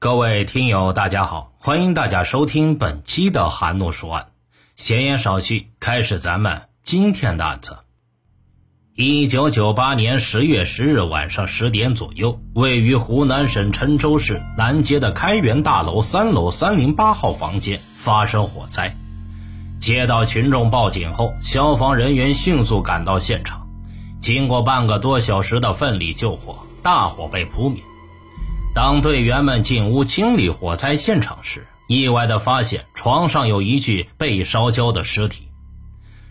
各位听友，大家好，欢迎大家收听本期的韩诺说案。闲言少叙，开始咱们今天的案子。一九九八年十月十日晚上十点左右，位于湖南省郴州市南街的开元大楼三楼三零八号房间发生火灾。接到群众报警后，消防人员迅速赶到现场，经过半个多小时的奋力救火，大火被扑灭。当队员们进屋清理火灾现场时，意外的发现床上有一具被烧焦的尸体。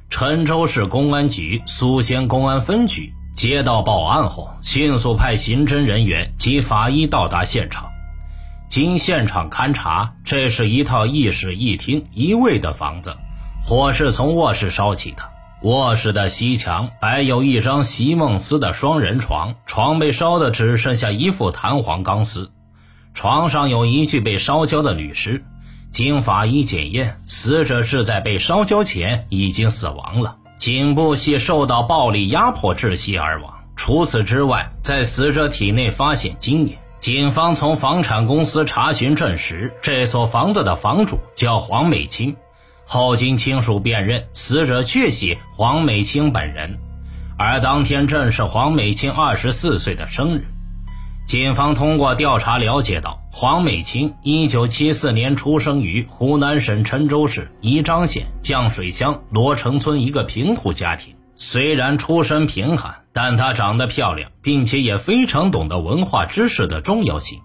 郴州市公安局苏仙公安分局接到报案后，迅速派刑侦人员及法医到达现场。经现场勘查，这是一套一室一厅一卫的房子，火是从卧室烧起的。卧室的西墙摆有一张席梦思的双人床，床被烧的只剩下一副弹簧钢丝。床上有一具被烧焦的女尸，经法医检验，死者是在被烧焦前已经死亡了，颈部系受到暴力压迫窒息而亡。除此之外，在死者体内发现金银。警方从房产公司查询证实，这所房子的房主叫黄美清。后经亲属辨认，死者确系黄美清本人，而当天正是黄美清二十四岁的生日。警方通过调查了解到，黄美清一九七四年出生于湖南省郴州市宜章县降水乡罗城村一个贫苦家庭。虽然出身贫寒，但她长得漂亮，并且也非常懂得文化知识的重要性。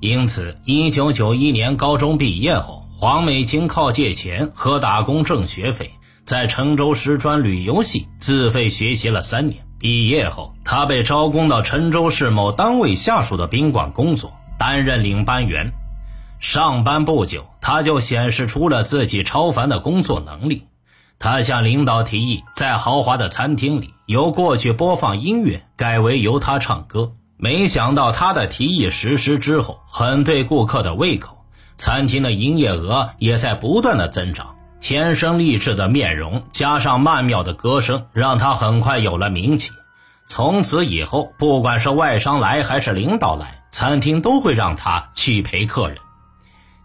因此，一九九一年高中毕业后。黄美清靠借钱和打工挣学费，在郴州师专旅游系自费学习了三年。毕业后，他被招工到郴州市某单位下属的宾馆工作，担任领班员。上班不久，他就显示出了自己超凡的工作能力。他向领导提议，在豪华的餐厅里，由过去播放音乐改为由他唱歌。没想到，他的提议实施之后，很对顾客的胃口。餐厅的营业额也在不断的增长，天生丽质的面容加上曼妙的歌声，让他很快有了名气。从此以后，不管是外商来还是领导来，餐厅都会让他去陪客人。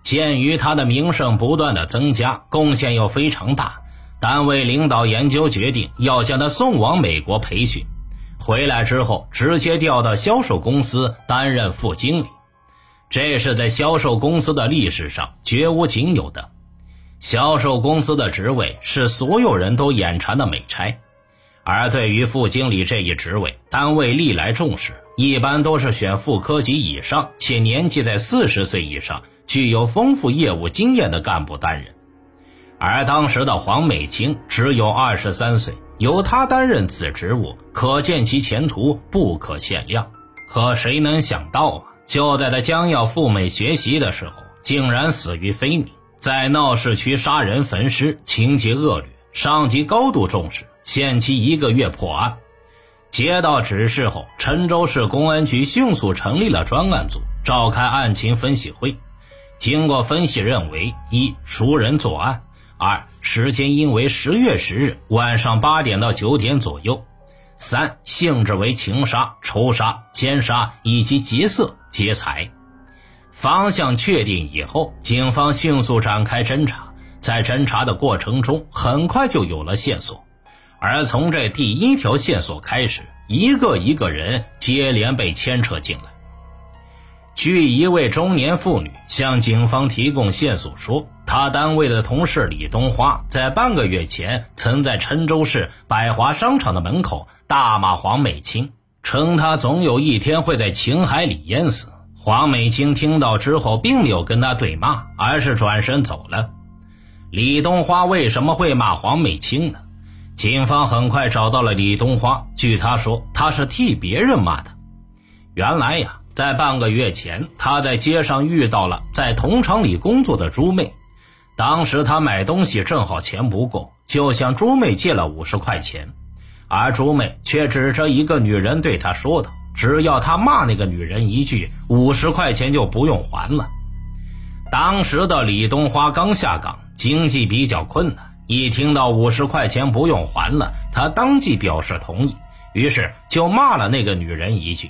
鉴于他的名声不断的增加，贡献又非常大，单位领导研究决定要将他送往美国培训，回来之后直接调到销售公司担任副经理。这是在销售公司的历史上绝无仅有的。销售公司的职位是所有人都眼馋的美差，而对于副经理这一职位，单位历来重视，一般都是选副科级以上且年纪在四十岁以上、具有丰富业务经验的干部担任。而当时的黄美清只有二十三岁，由她担任此职务，可见其前途不可限量。可谁能想到啊？就在他将要赴美学习的时候，竟然死于非命，在闹市区杀人焚尸，情节恶劣，上级高度重视，限期一个月破案。接到指示后，郴州市公安局迅速成立了专案组，召开案情分析会。经过分析，认为一熟人作案，二时间应为十月十日晚上八点到九点左右。三性质为情杀、仇杀、奸杀以及劫色劫财，方向确定以后，警方迅速展开侦查。在侦查的过程中，很快就有了线索。而从这第一条线索开始，一个一个人接连被牵扯进来。据一位中年妇女向警方提供线索说，她单位的同事李东花在半个月前曾在郴州市百华商场的门口大骂黄美清，称她总有一天会在情海里淹死。黄美清听到之后，并没有跟他对骂，而是转身走了。李东花为什么会骂黄美清呢？警方很快找到了李东花，据他说，他是替别人骂的。原来呀。在半个月前，他在街上遇到了在铜厂里工作的朱妹。当时他买东西正好钱不够，就向朱妹借了五十块钱，而朱妹却指着一个女人对他说道：“只要他骂那个女人一句，五十块钱就不用还了。”当时的李东花刚下岗，经济比较困难，一听到五十块钱不用还了，他当即表示同意，于是就骂了那个女人一句。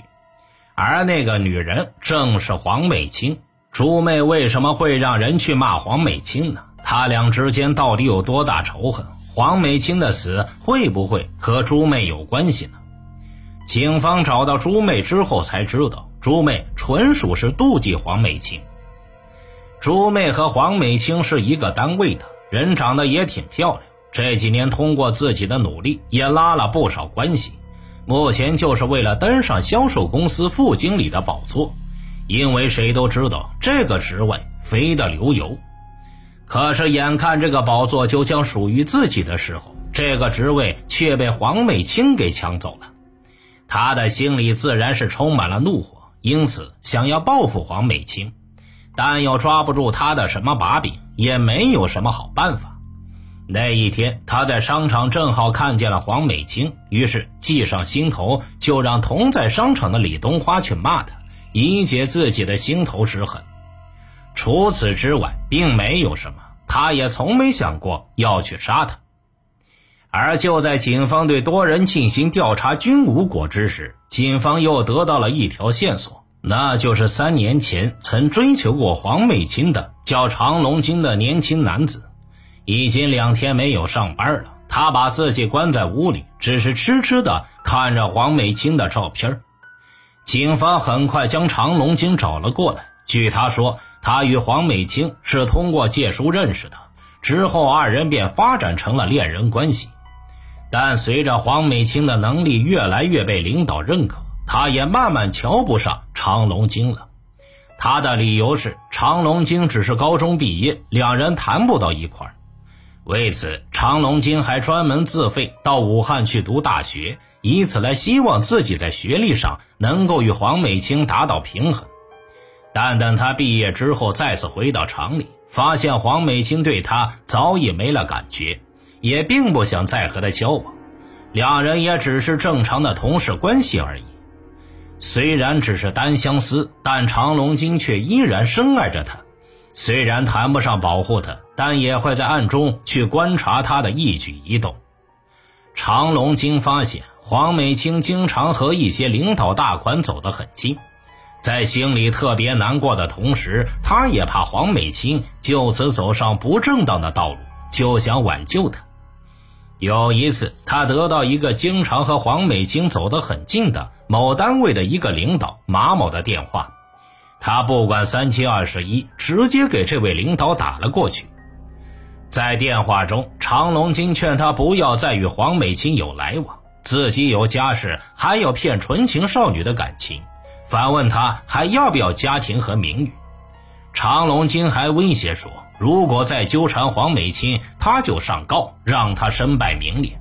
而那个女人正是黄美清。朱妹为什么会让人去骂黄美清呢？他俩之间到底有多大仇恨？黄美清的死会不会和朱妹有关系呢？警方找到朱妹之后才知道，朱妹纯属是妒忌黄美清。朱妹和黄美清是一个单位的，人长得也挺漂亮。这几年通过自己的努力，也拉了不少关系。目前就是为了登上销售公司副经理的宝座，因为谁都知道这个职位肥得流油。可是眼看这个宝座就将属于自己的时候，这个职位却被黄美清给抢走了。他的心里自然是充满了怒火，因此想要报复黄美清，但又抓不住他的什么把柄，也没有什么好办法。那一天，他在商场正好看见了黄美清，于是计上心头，就让同在商场的李冬花去骂他，以解自己的心头之恨。除此之外，并没有什么，他也从没想过要去杀他。而就在警方对多人进行调查均无果之时，警方又得到了一条线索，那就是三年前曾追求过黄美清的叫常龙金的年轻男子。已经两天没有上班了，他把自己关在屋里，只是痴痴的看着黄美清的照片。警方很快将常龙金找了过来。据他说，他与黄美清是通过借书认识的，之后二人便发展成了恋人关系。但随着黄美清的能力越来越被领导认可，他也慢慢瞧不上常龙金了。他的理由是，常龙金只是高中毕业，两人谈不到一块儿。为此，常龙金还专门自费到武汉去读大学，以此来希望自己在学历上能够与黄美清达到平衡。但等他毕业之后，再次回到厂里，发现黄美清对他早已没了感觉，也并不想再和他交往，两人也只是正常的同事关系而已。虽然只是单相思，但常龙金却依然深爱着他。虽然谈不上保护他，但也会在暗中去观察他的一举一动。常龙经发现黄美清经常和一些领导大款走得很近，在心里特别难过的同时，他也怕黄美清就此走上不正当的道路，就想挽救他。有一次，他得到一个经常和黄美清走得很近的某单位的一个领导马某的电话。他不管三七二十一，直接给这位领导打了过去。在电话中，常龙金劝他不要再与黄美清有来往，自己有家室，还要骗纯情少女的感情，反问他还要不要家庭和名誉。常龙金还威胁说，如果再纠缠黄美清，他就上告，让他身败名裂。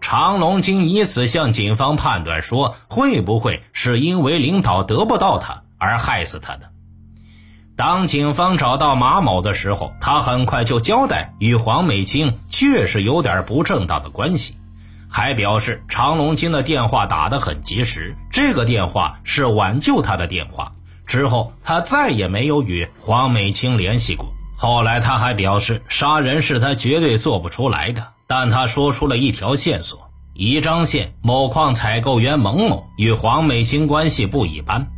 常龙金以此向警方判断说，会不会是因为领导得不到他？而害死他的。当警方找到马某的时候，他很快就交代与黄美清确实有点不正当的关系，还表示常龙金的电话打得很及时，这个电话是挽救他的电话。之后他再也没有与黄美清联系过。后来他还表示，杀人是他绝对做不出来的，但他说出了一条线索：宜章县某矿采购员蒙某与黄美清关系不一般。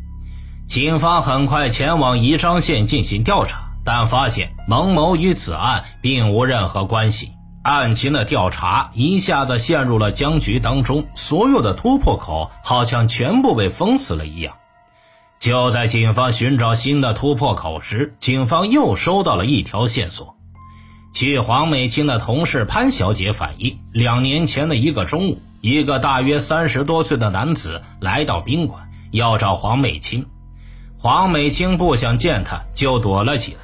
警方很快前往宜章县进行调查，但发现蒙某与此案并无任何关系。案情的调查一下子陷入了僵局当中，所有的突破口好像全部被封死了一样。就在警方寻找新的突破口时，警方又收到了一条线索。据黄美清的同事潘小姐反映，两年前的一个中午，一个大约三十多岁的男子来到宾馆，要找黄美清。黄美清不想见他，就躲了起来。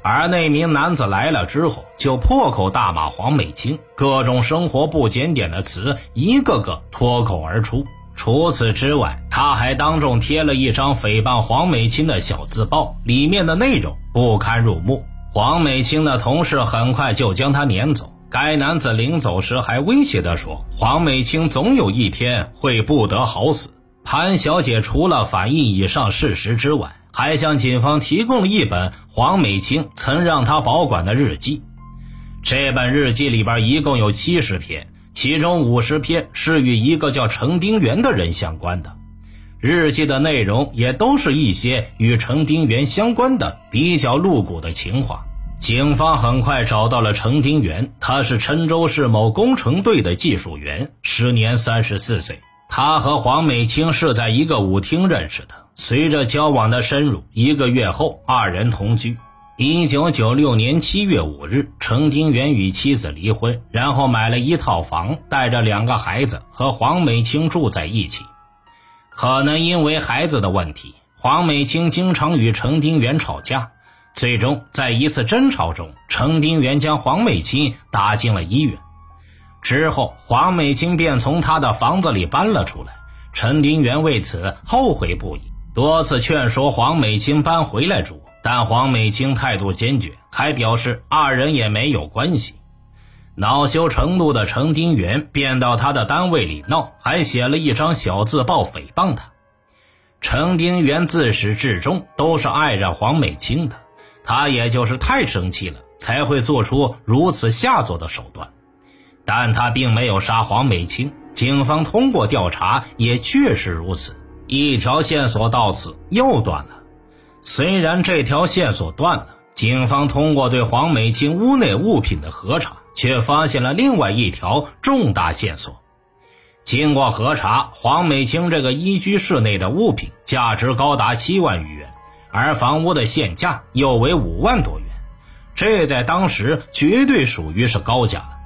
而那名男子来了之后，就破口大骂黄美清，各种生活不检点的词一个个脱口而出。除此之外，他还当众贴了一张诽谤黄美清的小字报，里面的内容不堪入目。黄美清的同事很快就将他撵走。该男子临走时还威胁地说：“黄美清总有一天会不得好死。”潘小姐除了反映以上事实之外，还向警方提供了一本黄美清曾让她保管的日记。这本日记里边一共有七十篇，其中五十篇是与一个叫程丁元的人相关的。日记的内容也都是一些与程丁元相关的比较露骨的情话。警方很快找到了程丁元，他是郴州市某工程队的技术员，时年三十四岁。他和黄美清是在一个舞厅认识的。随着交往的深入，一个月后，二人同居。一九九六年七月五日，程丁原与妻子离婚，然后买了一套房，带着两个孩子和黄美清住在一起。可能因为孩子的问题，黄美清经常与程丁原吵架。最终，在一次争吵中，程丁原将黄美清打进了医院。之后，黄美清便从他的房子里搬了出来。陈丁原为此后悔不已。多次劝说黄美清搬回来住，但黄美清态度坚决，还表示二人也没有关系。恼羞成怒的程丁原便到他的单位里闹，还写了一张小字报诽谤他。程丁原自始至终都是爱着黄美清的，他也就是太生气了，才会做出如此下作的手段。但他并没有杀黄美清，警方通过调查也确实如此。一条线索到此又断了。虽然这条线索断了，警方通过对黄美清屋内物品的核查，却发现了另外一条重大线索。经过核查，黄美清这个一居室内的物品价值高达七万余元，而房屋的现价又为五万多元，这在当时绝对属于是高价了。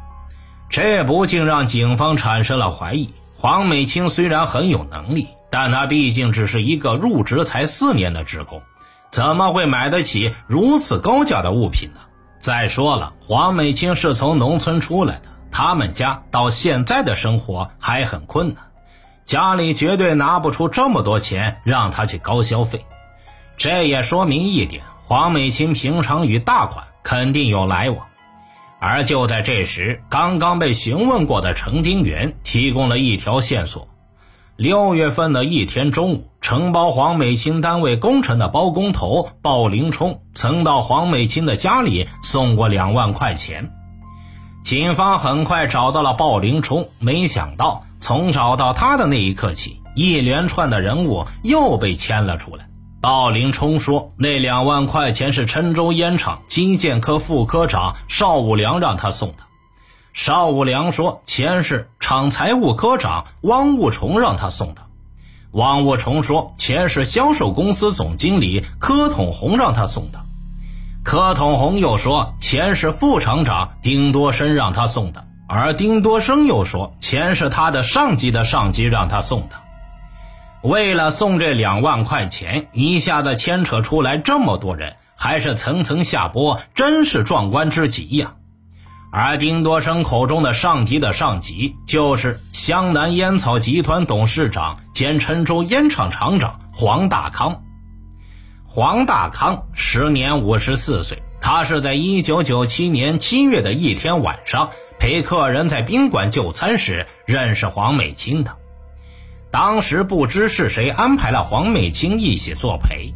这不禁让警方产生了怀疑：黄美清虽然很有能力。但他毕竟只是一个入职才四年的职工，怎么会买得起如此高价的物品呢？再说了，黄美清是从农村出来的，他们家到现在的生活还很困难，家里绝对拿不出这么多钱让他去高消费。这也说明一点，黄美清平常与大款肯定有来往。而就在这时，刚刚被询问过的程丁元提供了一条线索。六月份的一天中午，承包黄美清单位工程的包工头鲍林冲曾到黄美清的家里送过两万块钱。警方很快找到了鲍林冲，没想到从找到他的那一刻起，一连串的人物又被牵了出来。鲍林冲说，那两万块钱是郴州烟厂基建科副科长邵武良让他送的。邵武良说：“钱是厂财务科长汪悟虫让他送的。”汪悟虫说：“钱是销售公司总经理柯统红让他送的。”柯统红又说：“钱是副厂长丁多生让他送的。”而丁多生又说：“钱是他的上级的上级让他送的。”为了送这两万块钱，一下子牵扯出来这么多人，还是层层下拨，真是壮观之极呀！而丁多生口中的上级的上级，就是湘南烟草集团董事长兼郴州烟厂厂长黄大康。黄大康时年五十四岁，他是在一九九七年七月的一天晚上陪客人在宾馆就餐时认识黄美清的。当时不知是谁安排了黄美清一起作陪。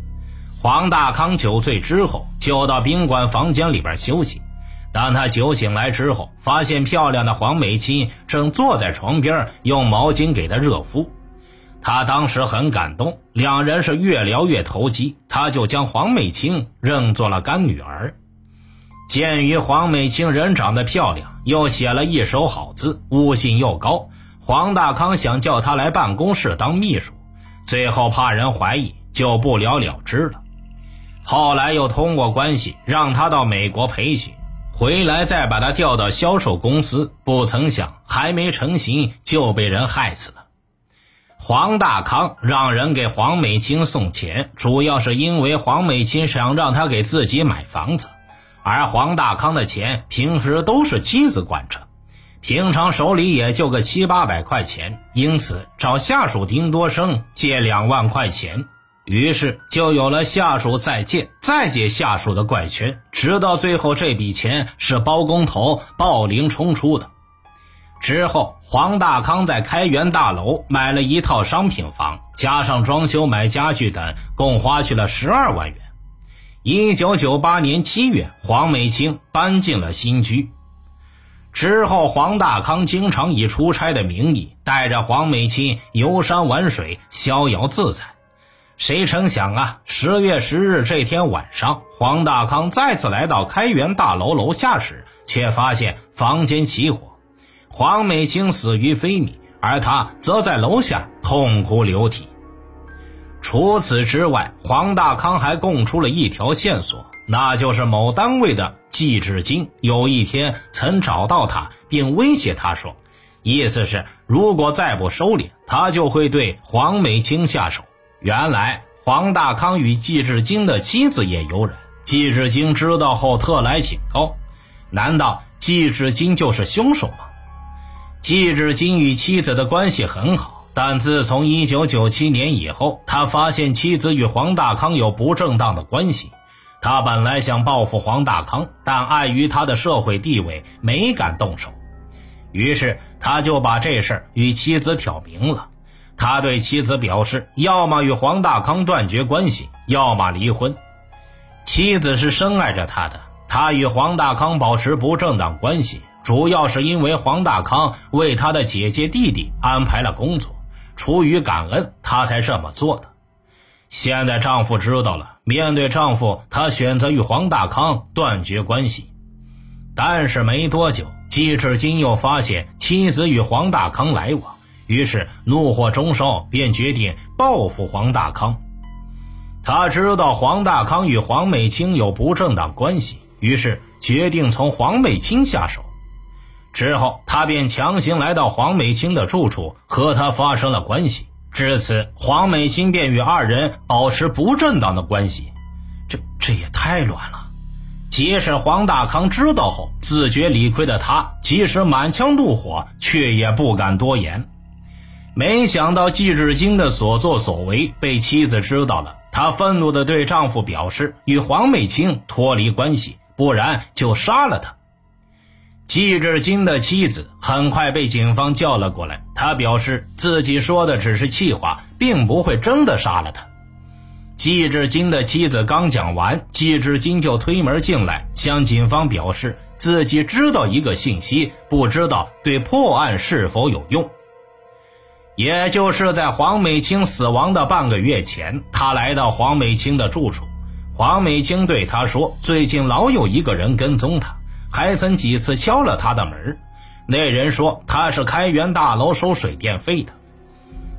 黄大康酒醉之后，就到宾馆房间里边休息。当他酒醒来之后，发现漂亮的黄美清正坐在床边，用毛巾给他热敷。他当时很感动，两人是越聊越投机，他就将黄美清认作了干女儿。鉴于黄美清人长得漂亮，又写了一手好字，悟性又高，黄大康想叫他来办公室当秘书，最后怕人怀疑，就不了了之了。后来又通过关系让他到美国培训。回来再把他调到销售公司，不曾想还没成型就被人害死了。黄大康让人给黄美清送钱，主要是因为黄美清想让他给自己买房子，而黄大康的钱平时都是妻子管着，平常手里也就个七八百块钱，因此找下属丁多生借两万块钱。于是就有了下属再借再借下属的怪圈，直到最后这笔钱是包工头鲍林冲出的。之后，黄大康在开元大楼买了一套商品房，加上装修、买家具等，共花去了十二万元。一九九八年七月，黄美清搬进了新居。之后，黄大康经常以出差的名义带着黄美清游山玩水，逍遥自在。谁成想啊，十月十日这天晚上，黄大康再次来到开元大楼楼下时，却发现房间起火，黄美清死于非命，而他则在楼下痛哭流涕。除此之外，黄大康还供出了一条线索，那就是某单位的。季志金有一天曾找到他，并威胁他说：“意思是如果再不收敛，他就会对黄美清下手。”原来黄大康与季志金的妻子也有染，季志金知道后特来警告。难道季志金就是凶手吗？季志金与妻子的关系很好，但自从1997年以后，他发现妻子与黄大康有不正当的关系。他本来想报复黄大康，但碍于他的社会地位，没敢动手。于是，他就把这事儿与妻子挑明了。他对妻子表示，要么与黄大康断绝关系，要么离婚。妻子是深爱着他的，他与黄大康保持不正当关系，主要是因为黄大康为他的姐姐弟弟安排了工作，出于感恩，他才这么做的。现在丈夫知道了，面对丈夫，她选择与黄大康断绝关系。但是没多久，季志金又发现妻子与黄大康来往，于是怒火中烧，便决定报复黄大康。他知道黄大康与黄美清有不正当关系，于是决定从黄美清下手。之后，他便强行来到黄美清的住处，和她发生了关系。至此，黄美清便与二人保持不正当的关系，这这也太乱了。即使黄大康知道后，自觉理亏的他，即使满腔怒火，却也不敢多言。没想到季志金的所作所为被妻子知道了，她愤怒地对丈夫表示，与黄美清脱离关系，不然就杀了他。季志金的妻子很快被警方叫了过来，他表示自己说的只是气话，并不会真的杀了他。季志金的妻子刚讲完，季志金就推门进来，向警方表示自己知道一个信息，不知道对破案是否有用。也就是在黄美清死亡的半个月前，他来到黄美清的住处，黄美清对他说，最近老有一个人跟踪他。还曾几次敲了他的门，那人说他是开元大楼收水电费的。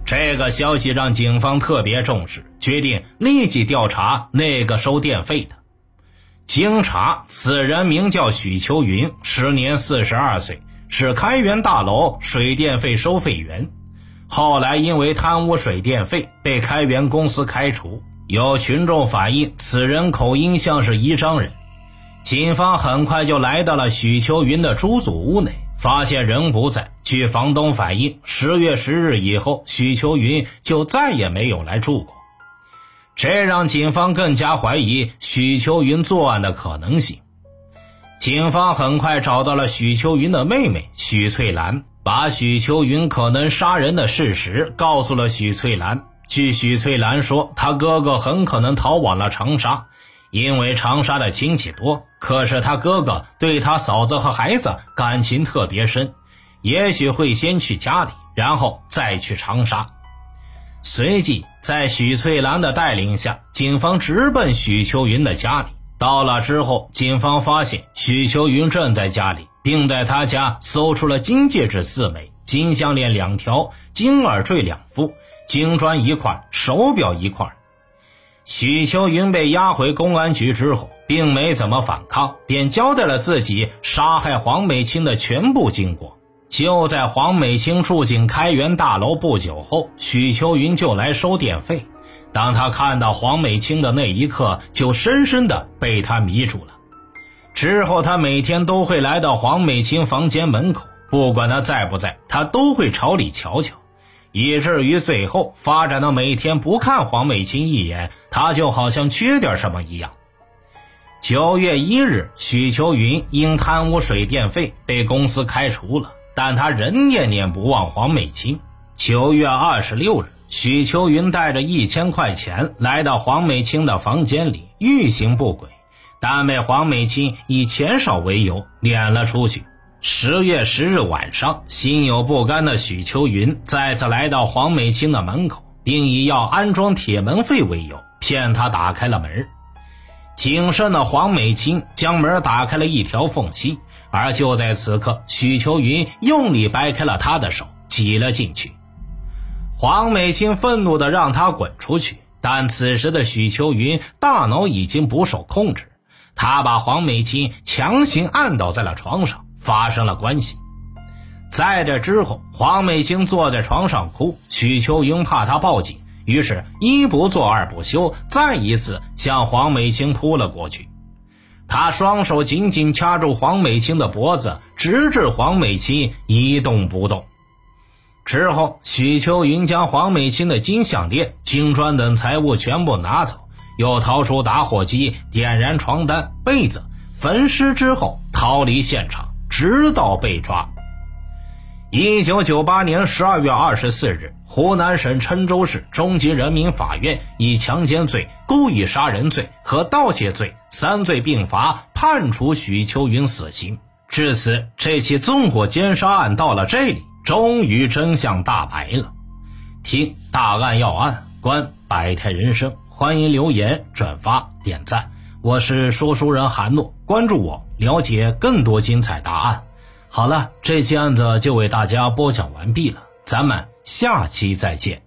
这个消息让警方特别重视，决定立即调查那个收电费的。经查，此人名叫许秋云，时年四十二岁，是开元大楼水电费收费员。后来因为贪污水电费被开元公司开除。有群众反映，此人口音像是宜章人。警方很快就来到了许秋云的租祖屋内，发现人不在。据房东反映，十月十日以后，许秋云就再也没有来住过。这让警方更加怀疑许秋云作案的可能性。警方很快找到了许秋云的妹妹许翠兰，把许秋云可能杀人的事实告诉了许翠兰。据许翠兰说，她哥哥很可能逃往了长沙。因为长沙的亲戚多，可是他哥哥对他嫂子和孩子感情特别深，也许会先去家里，然后再去长沙。随即，在许翠兰的带领下，警方直奔许秋云的家里。到了之后，警方发现许秋云正在家里，并在他家搜出了金戒指四枚、金项链两条、金耳坠两副、金砖一块、手表一块。许秋云被押回公安局之后，并没怎么反抗，便交代了自己杀害黄美清的全部经过。就在黄美清住进开元大楼不久后，许秋云就来收电费。当他看到黄美清的那一刻，就深深的被他迷住了。之后，他每天都会来到黄美清房间门口，不管他在不在，他都会朝里瞧瞧。以至于最后发展到每天不看黄美清一眼，他就好像缺点什么一样。九月一日，许秋云因贪污水电费被公司开除了，但他仍念念不忘黄美清。九月二十六日，许秋云带着一千块钱来到黄美清的房间里，欲行不轨，但被黄美清以钱少为由撵了出去。十月十日晚上，心有不甘的许秋云再次来到黄美清的门口，并以要安装铁门费为由，骗她打开了门。谨慎的黄美清将门打开了一条缝隙，而就在此刻，许秋云用力掰开了他的手，挤了进去。黄美清愤怒的让他滚出去，但此时的许秋云大脑已经不受控制，他把黄美清强行按倒在了床上。发生了关系，在这之后，黄美清坐在床上哭。许秋云怕她报警，于是一不做二不休，再一次向黄美清扑了过去。他双手紧紧掐住黄美清的脖子，直至黄美清一动不动。之后，许秋云将黄美清的金项链、金砖等财物全部拿走，又掏出打火机点燃床单、被子，焚尸之后逃离现场。直到被抓。一九九八年十二月二十四日，湖南省郴州市中级人民法院以强奸罪、故意杀人罪和盗窃罪三罪并罚，判处许秋云死刑。至此，这起纵火奸杀案到了这里，终于真相大白了。听大案要案，观百态人生，欢迎留言、转发、点赞。我是说书人韩诺，关注我，了解更多精彩答案。好了，这期案子就为大家播讲完毕了，咱们下期再见。